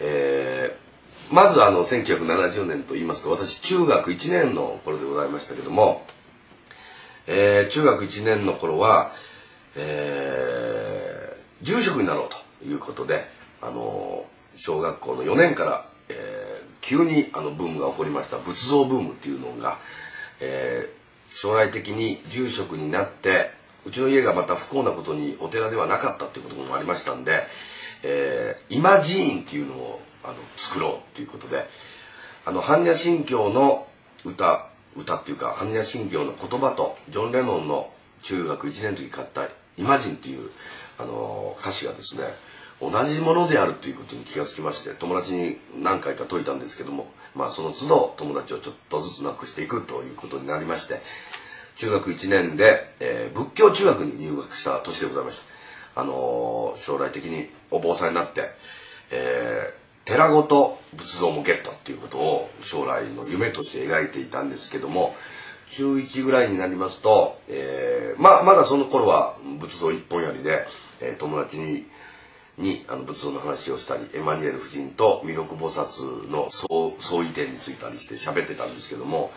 えー、まずあの1970年と言いますと私中学1年の頃でございましたけども、えー、中学1年の頃は、えー、住職になろうということで、あの小学校の4年から、えー、急にあのブームが起こりました仏像ブームっていうのが、えー、将来的に住職になってうちの家がまた不幸なことにお寺ではなかったっていうこともありましたんで、えー、今寺院っていうのをあの作ろうということであの般若心経の歌歌っていうか般若心経の言葉とジョン・レノンの中学1年の時買った「イマジン」っていうあの歌詞がですね同じものであるということに気がつきまして友達に何回か解いたんですけどもまあその都度友達をちょっとずつなくしていくということになりまして中学1年で、えー、仏教中学に入学した年でございました。あのー、将来的にお坊さんになって、えー、寺ごと仏像もゲットっていうことを将来の夢として描いていたんですけども中1ぐらいになりますと、えー、ままだその頃は仏像一本やりで、え、友達ににあの仏像の話をしたりエマニュエル夫人と弥勒菩薩の相違点についたりして喋ってたんですけども、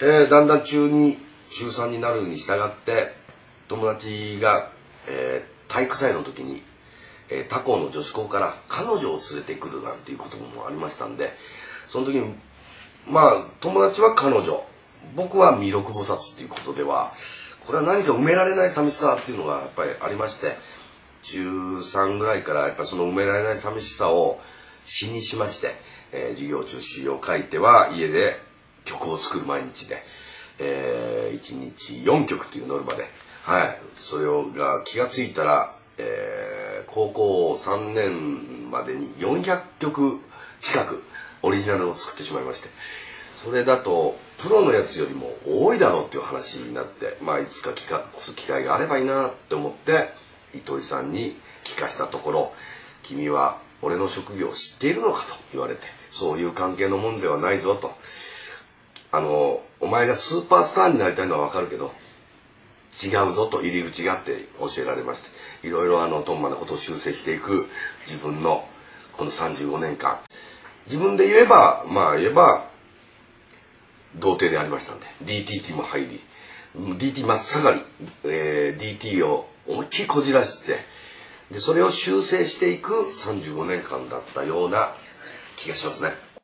えー、だんだん中2中3になるに従って友達が、えー、体育祭の時に、えー、他校の女子校から彼女を連れてくるなんていうこともありましたんでその時にまあ友達は彼女僕は弥勒菩薩っていうことではこれは何か埋められない寂しさっていうのがやっぱりありまして中3ぐらいからやっぱその埋められない寂しさを詩にしまして、えー、授業中詩を書いては家で曲を作る毎日で、えー、1日4曲というノルマで、はい、それが気が付いたら、えー、高校3年までに400曲近くオリジナルを作ってしまいましてそれだとプロのやつよりも多いだろうっていう話になってまあいつか聞かす機会があればいいなって思って糸井さんに聞かしたところ「君は俺の職業を知っているのか?」と言われて「そういう関係のもんではないぞ」と「あのお前がスーパースターになりたいのはわかるけど違うぞ」と入り口があって教えられましていろいろあのトンマなことを修正していく自分のこの35年間自分で言えばまあ言えば童貞でありましたんで DTT も入り DT 真っ盛り、えー、DT を思いっきりこじらしてでそれを修正していく35年間だったような気がしますね。